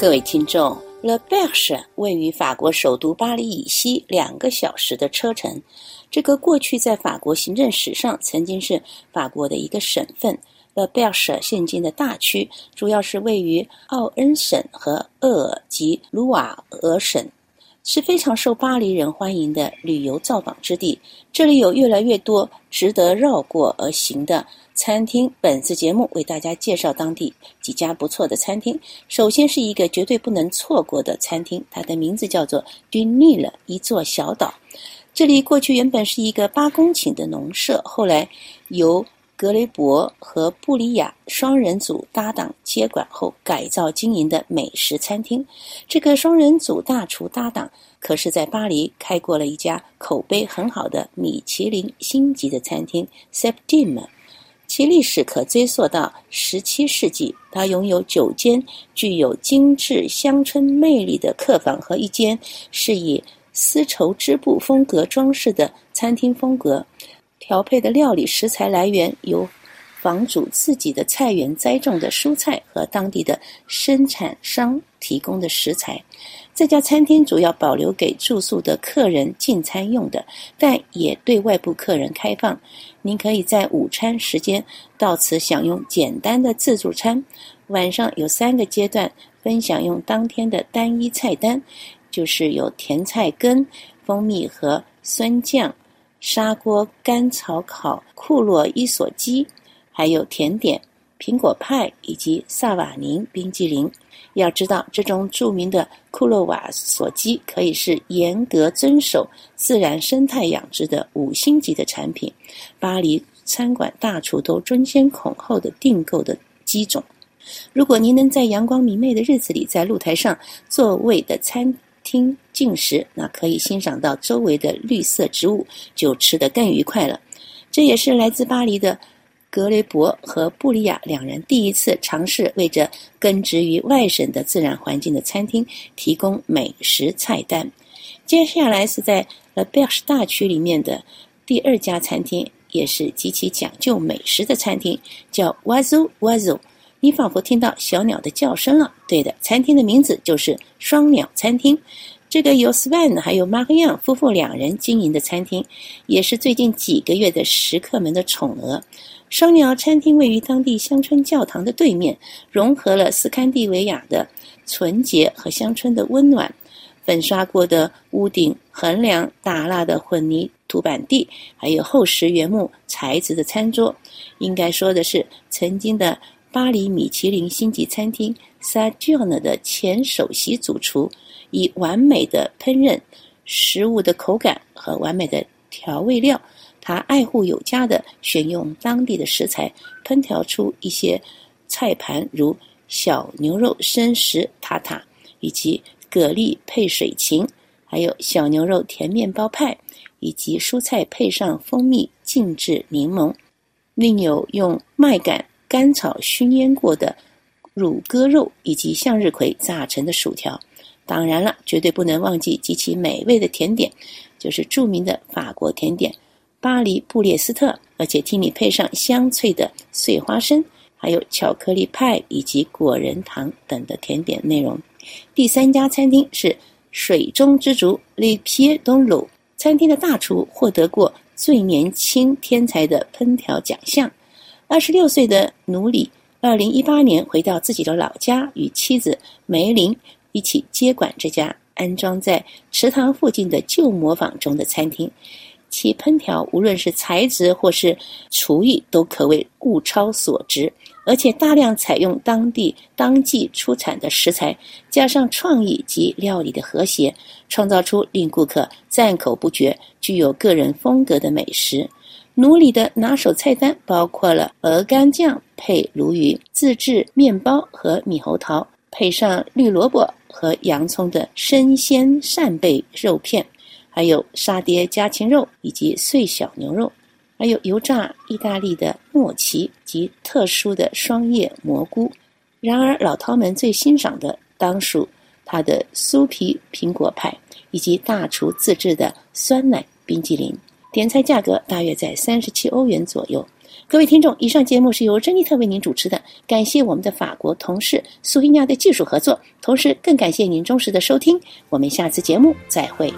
各位听众，Le Berge 位于法国首都巴黎以西两个小时的车程。这个过去在法国行政史上曾经是法国的一个省份。Le Berge 现今的大区主要是位于奥恩省和厄尔及卢瓦俄省，是非常受巴黎人欢迎的旅游造访之地。这里有越来越多值得绕过而行的。餐厅，本次节目为大家介绍当地几家不错的餐厅。首先是一个绝对不能错过的餐厅，它的名字叫做 d u n i l 一座小岛。这里过去原本是一个八公顷的农舍，后来由格雷伯和布里亚双人组搭档接管后改造经营的美食餐厅。这个双人组大厨搭档可是在巴黎开过了一家口碑很好的米其林星级的餐厅 Septime。其历史可追溯到十七世纪，它拥有九间具有精致乡村魅力的客房和一间是以丝绸织布风格装饰的餐厅风格。调配的料理食材来源由房主自己的菜园栽种的蔬菜和当地的生产商提供的食材。这家餐厅主要保留给住宿的客人进餐用的，但也对外部客人开放。您可以在午餐时间到此享用简单的自助餐。晚上有三个阶段分享用当天的单一菜单，就是有甜菜根、蜂蜜和酸酱、砂锅干炒烤库洛伊索鸡，还有甜点苹果派以及萨瓦宁冰激凌。要知道，这种著名的库洛瓦索鸡可以是严格遵守自然生态养殖的五星级的产品，巴黎餐馆大厨都争先恐后的订购的鸡种。如果您能在阳光明媚的日子里，在露台上座位的餐厅进食，那可以欣赏到周围的绿色植物，就吃得更愉快了。这也是来自巴黎的。格雷伯和布里亚两人第一次尝试为这根植于外省的自然环境的餐厅提供美食菜单。接下来是在 Le Berge 大区里面的第二家餐厅，也是极其讲究美食的餐厅，叫 Wazo Wazo。你仿佛听到小鸟的叫声了。对的，餐厅的名字就是双鸟餐厅。这个由 Sven 还有 Marian 夫妇两人经营的餐厅，也是最近几个月的食客们的宠儿。双鸟餐厅位于当地乡村教堂的对面，融合了斯堪的维亚的纯洁和乡村的温暖。粉刷过的屋顶、横梁、打蜡的混凝土板地，还有厚实原木材质的餐桌。应该说的是，曾经的巴黎米其林星级餐厅 s a j o n 的前首席主厨，以完美的烹饪、食物的口感和完美的调味料。他爱护有加的选用当地的食材，烹调出一些菜盘，如小牛肉生食塔塔，以及蛤蜊配水芹，还有小牛肉甜面包派，以及蔬菜配上蜂蜜静置柠檬。另有用麦秆甘草熏腌过的乳鸽肉，以及向日葵炸成的薯条。当然了，绝对不能忘记极其美味的甜点，就是著名的法国甜点。巴黎布列斯特，而且替你配上香脆的碎花生，还有巧克力派以及果仁糖等的甜点内容。第三家餐厅是水中之竹 Le Pied d l o 餐厅的大厨获得过最年轻天才的烹调奖项。二十六岁的努里，二零一八年回到自己的老家，与妻子梅林一起接管这家安装在池塘附近的旧磨坊中的餐厅。其烹调无论是材质或是厨艺，都可谓物超所值，而且大量采用当地当季出产的食材，加上创意及料理的和谐，创造出令顾客赞口不绝、具有个人风格的美食。奴里的拿手菜单包括了鹅肝酱配鲈鱼、自制面包和猕猴桃，配上绿萝卜和洋葱的生鲜扇贝肉片。还有沙爹家禽肉以及碎小牛肉，还有油炸意大利的莫奇及特殊的双叶蘑菇。然而，老饕们最欣赏的当属他的酥皮苹果派以及大厨自制的酸奶冰激凌。点菜价格大约在三十七欧元左右。各位听众以上节目是由珍妮特为您主持的感谢我们的法国同事苏菲亚的技术合作同时更感谢您忠实的收听我们下次节目再会。